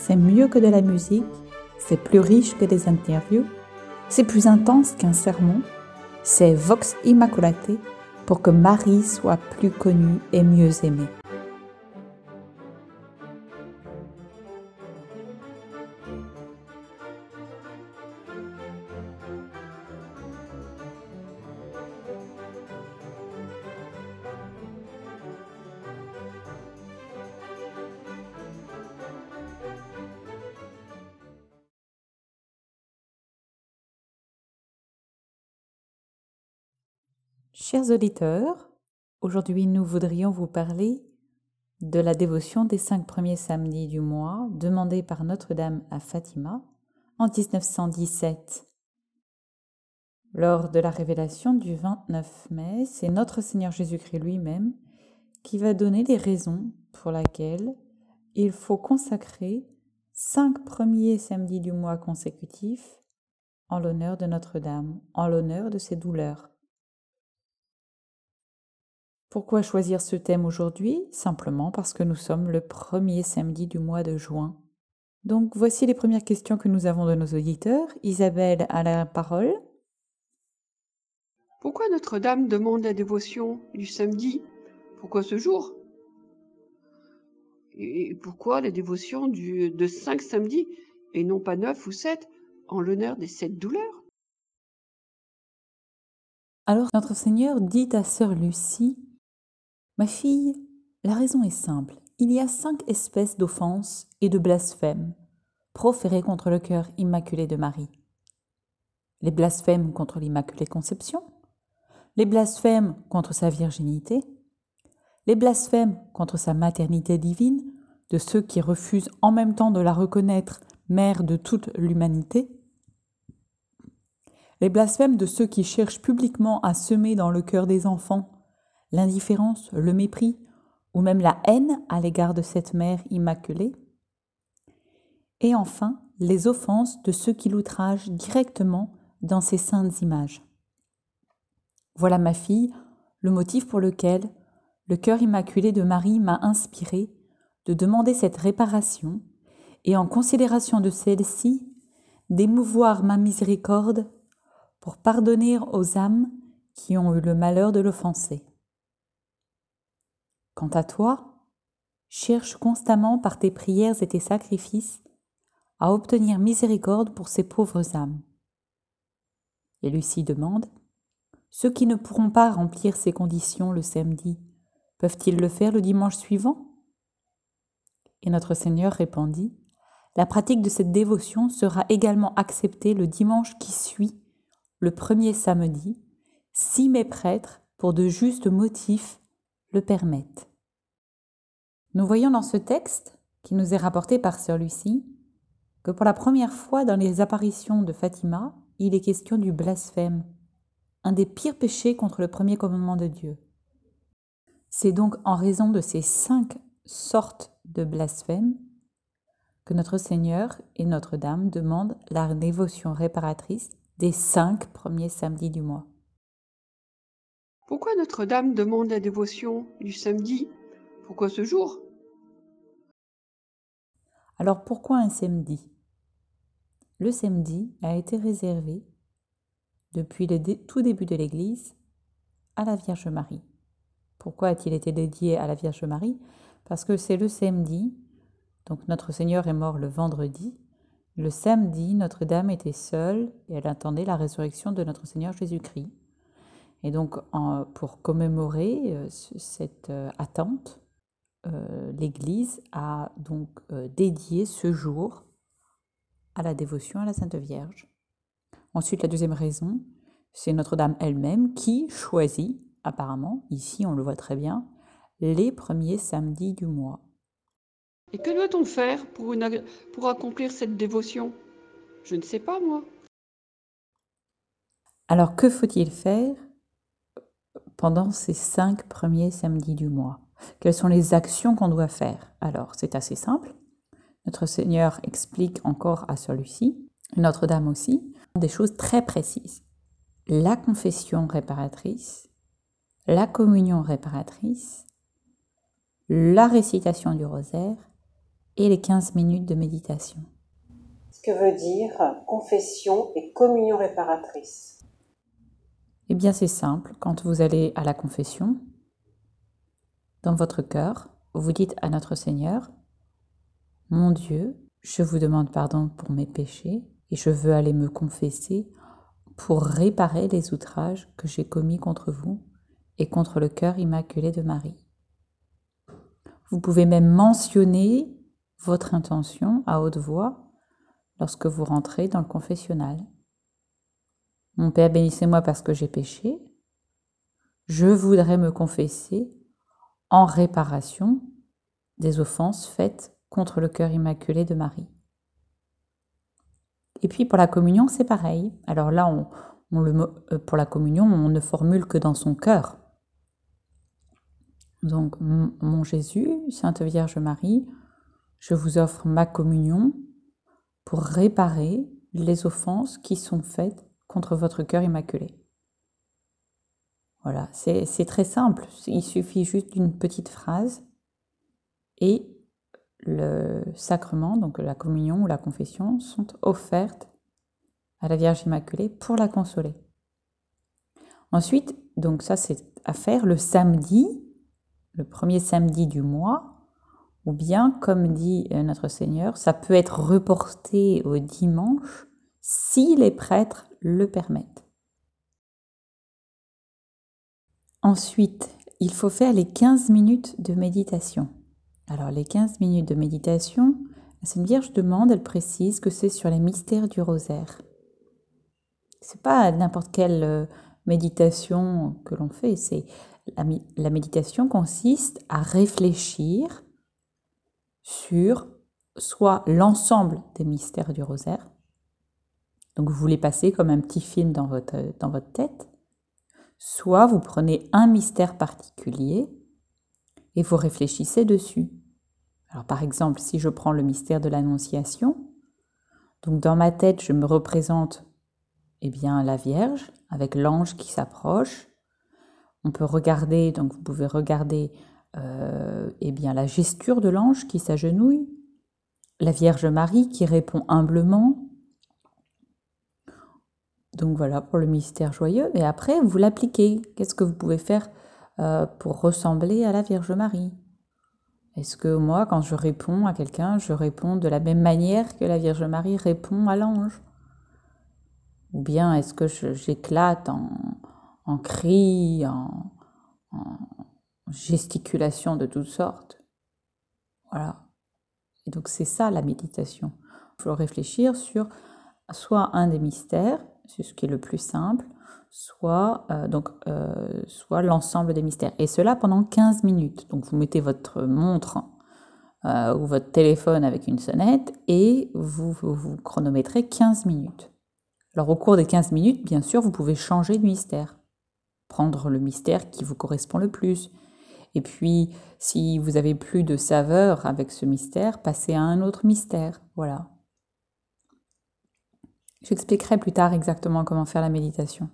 c'est mieux que de la musique, c'est plus riche que des interviews, c'est plus intense qu'un sermon, c'est Vox Immaculate pour que Marie soit plus connue et mieux aimée. Chers auditeurs, aujourd'hui nous voudrions vous parler de la dévotion des cinq premiers samedis du mois demandée par Notre-Dame à Fatima en 1917. Lors de la révélation du 29 mai, c'est notre Seigneur Jésus-Christ lui-même qui va donner les raisons pour lesquelles il faut consacrer cinq premiers samedis du mois consécutifs en l'honneur de Notre-Dame, en l'honneur de ses douleurs. Pourquoi choisir ce thème aujourd'hui? Simplement parce que nous sommes le premier samedi du mois de juin. Donc voici les premières questions que nous avons de nos auditeurs. Isabelle a la parole. Pourquoi Notre-Dame demande la dévotion du samedi? Pourquoi ce jour? Et pourquoi la dévotion du, de cinq samedis et non pas neuf ou sept en l'honneur des sept douleurs? Alors notre Seigneur dit à sœur Lucie Ma fille, la raison est simple. Il y a cinq espèces d'offenses et de blasphèmes. Proférées contre le cœur immaculé de Marie. Les blasphèmes contre l'Immaculée Conception, les blasphèmes contre sa virginité, les blasphèmes contre sa maternité divine, de ceux qui refusent en même temps de la reconnaître mère de toute l'humanité, les blasphèmes de ceux qui cherchent publiquement à semer dans le cœur des enfants l'indifférence, le mépris ou même la haine à l'égard de cette mère immaculée. Et enfin, les offenses de ceux qui l'outragent directement dans ces saintes images. Voilà ma fille, le motif pour lequel le cœur immaculé de Marie m'a inspiré de demander cette réparation et en considération de celle-ci, d'émouvoir ma miséricorde pour pardonner aux âmes qui ont eu le malheur de l'offenser. Quant à toi, cherche constamment par tes prières et tes sacrifices à obtenir miséricorde pour ces pauvres âmes. Et Lucie demande Ceux qui ne pourront pas remplir ces conditions le samedi, peuvent-ils le faire le dimanche suivant? Et notre Seigneur répondit La pratique de cette dévotion sera également acceptée le dimanche qui suit, le premier samedi, si mes prêtres, pour de justes motifs, le permettent. Nous voyons dans ce texte, qui nous est rapporté par Sœur Lucie, que pour la première fois dans les apparitions de Fatima, il est question du blasphème, un des pires péchés contre le premier commandement de Dieu. C'est donc en raison de ces cinq sortes de blasphème que notre Seigneur et Notre-Dame demandent la dévotion réparatrice des cinq premiers samedis du mois. Pourquoi Notre-Dame demande la dévotion du samedi pourquoi ce jour? Alors pourquoi un samedi? Le samedi a été réservé, depuis le tout début de l'Église, à la Vierge Marie. Pourquoi a-t-il été dédié à la Vierge Marie? Parce que c'est le samedi, donc notre Seigneur est mort le vendredi, le samedi, Notre-Dame était seule et elle attendait la résurrection de notre Seigneur Jésus-Christ. Et donc, pour commémorer euh, cette euh, attente, euh, l'Église a donc euh, dédié ce jour à la dévotion à la Sainte Vierge. Ensuite, la deuxième raison, c'est Notre-Dame elle-même qui choisit, apparemment, ici on le voit très bien, les premiers samedis du mois. Et que doit-on faire pour, pour accomplir cette dévotion? Je ne sais pas, moi. Alors, que faut-il faire pendant ces cinq premiers samedis du mois? Quelles sont les actions qu'on doit faire? Alors, c'est assez simple. Notre Seigneur explique encore à celui-ci, Notre-Dame aussi, des choses très précises. La confession réparatrice, la communion réparatrice, la récitation du rosaire et les 15 minutes de méditation. Ce que veut dire confession et communion réparatrice? Eh bien c'est simple, quand vous allez à la confession, dans votre cœur, vous dites à notre Seigneur, Mon Dieu, je vous demande pardon pour mes péchés et je veux aller me confesser pour réparer les outrages que j'ai commis contre vous et contre le cœur immaculé de Marie. Vous pouvez même mentionner votre intention à haute voix lorsque vous rentrez dans le confessionnal. Mon Père, bénissez-moi parce que j'ai péché. Je voudrais me confesser en réparation des offenses faites contre le cœur immaculé de Marie. Et puis pour la communion, c'est pareil. Alors là, on, euh, pour la communion, on ne formule que dans son cœur. Donc, mon Jésus, Sainte Vierge Marie, je vous offre ma communion pour réparer les offenses qui sont faites contre votre cœur immaculé. Voilà, c'est très simple. Il suffit juste d'une petite phrase et le sacrement, donc la communion ou la confession, sont offertes à la Vierge Immaculée pour la consoler. Ensuite, donc ça c'est à faire le samedi, le premier samedi du mois, ou bien, comme dit euh, notre Seigneur, ça peut être reporté au dimanche si les prêtres le permettent. Ensuite, il faut faire les 15 minutes de méditation. Alors les 15 minutes de méditation, la Sainte Vierge demande, elle précise que c'est sur les mystères du rosaire. C'est pas n'importe quelle euh, méditation que l'on fait, c'est la, méditation consiste à réfléchir sur soit l'ensemble des mystères du rosaire, donc vous les passez comme un petit film dans dans votre tête, soit vous prenez un mystère particulier et vous réfléchissez dessus. Alors par exemple, si je prends le mystère de l'Annonciation, donc dans ma tête, je me représente eh bien la Vierge avec l'ange qui s'approche. On peut regarder, donc vous pouvez regarder euh, eh bien la gesture de l'ange qui s'agenouille, la Vierge Marie qui répond humblement. Donc voilà pour le mystère joyeux. Et après, vous l'appliquez. Qu'est-ce que vous pouvez faire euh, pour ressembler à la Vierge Marie? Est-ce que moi, quand je réponds à quelqu'un, je réponds de la même manière que la Vierge Marie répond à l'ange? Ou bien est-ce que j'éclate en, cris, en, en gesticulations de toutes sortes? Voilà. Et donc c'est ça la méditation. Il faut réfléchir sur soit un des mystères, c'est ce qui est le plus simple, soit, euh, euh, soit l'ensemble des mystères. Et cela pendant 15 minutes. Donc vous mettez votre montre euh, ou votre téléphone avec une sonnette et vous, vous, chronométrez 15 minutes. Alors au cours des 15 minutes, bien sûr, vous pouvez changer de mystère. Prendre le mystère qui vous correspond le plus. Et puis, si vous avez plus de saveur avec ce mystère, passez à un autre mystère. Voilà. J'expliquerai plus tard exactement comment faire la méditation.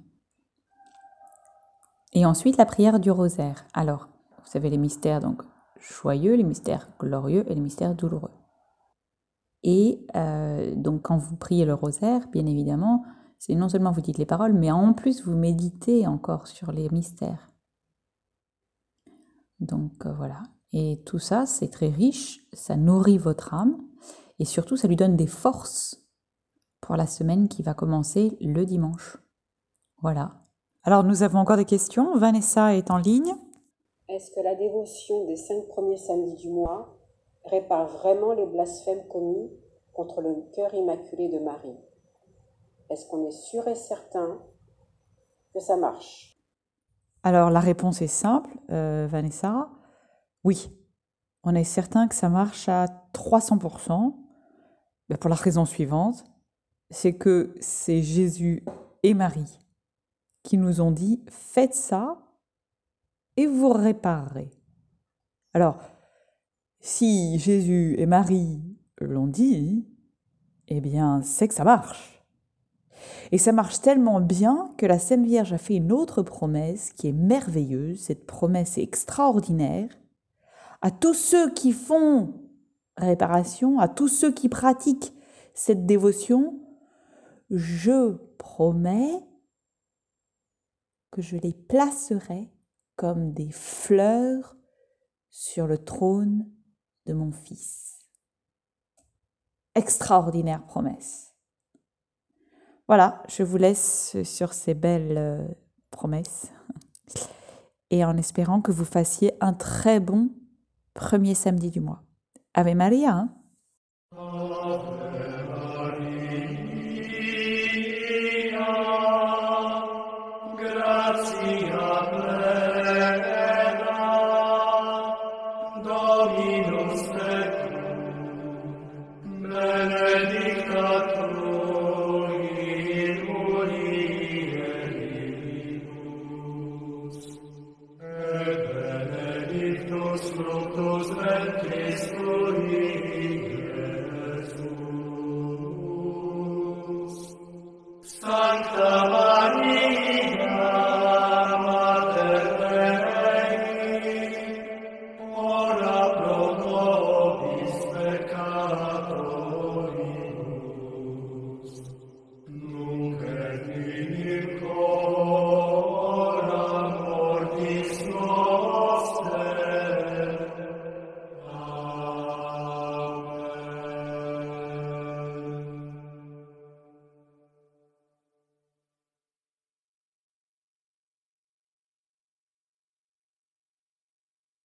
Et ensuite, la prière du rosaire. Alors, vous savez les mystères donc joyeux, les mystères glorieux et les mystères douloureux. Et euh, donc, quand vous priez le rosaire, bien évidemment, c'est non seulement vous dites les paroles, mais en plus vous méditez encore sur les mystères. Donc euh, voilà. Et tout ça, c'est très riche, ça nourrit votre âme et surtout, ça lui donne des forces pour la semaine qui va commencer le dimanche. Voilà. Alors nous avons encore des questions. Vanessa est en ligne. Est-ce que la dévotion des cinq premiers samedis du mois répare vraiment les blasphèmes commis contre le cœur immaculé de Marie? Est-ce qu'on est sûr et certain que ça marche? Alors la réponse est simple, euh, Vanessa. Oui, on est certain que ça marche à 300%. Ben, pour la raison suivante, c'est que c'est Jésus et Marie qui nous ont dit faites ça et vous réparerez. Alors, si Jésus et Marie l'ont dit, eh bien, c'est que ça marche. Et ça marche tellement bien que la Sainte Vierge a fait une autre promesse qui est merveilleuse, cette promesse est extraordinaire. À tous ceux qui font réparation à tous ceux qui pratiquent cette dévotion, je promets que je les placerai comme des fleurs sur le trône de mon Fils. Extraordinaire promesse. Voilà, je vous laisse sur ces belles euh, promesses et en espérant que vous fassiez un très bon premier samedi du mois. Ave Maria. Hein Deus fructus ventris tui, Iesus.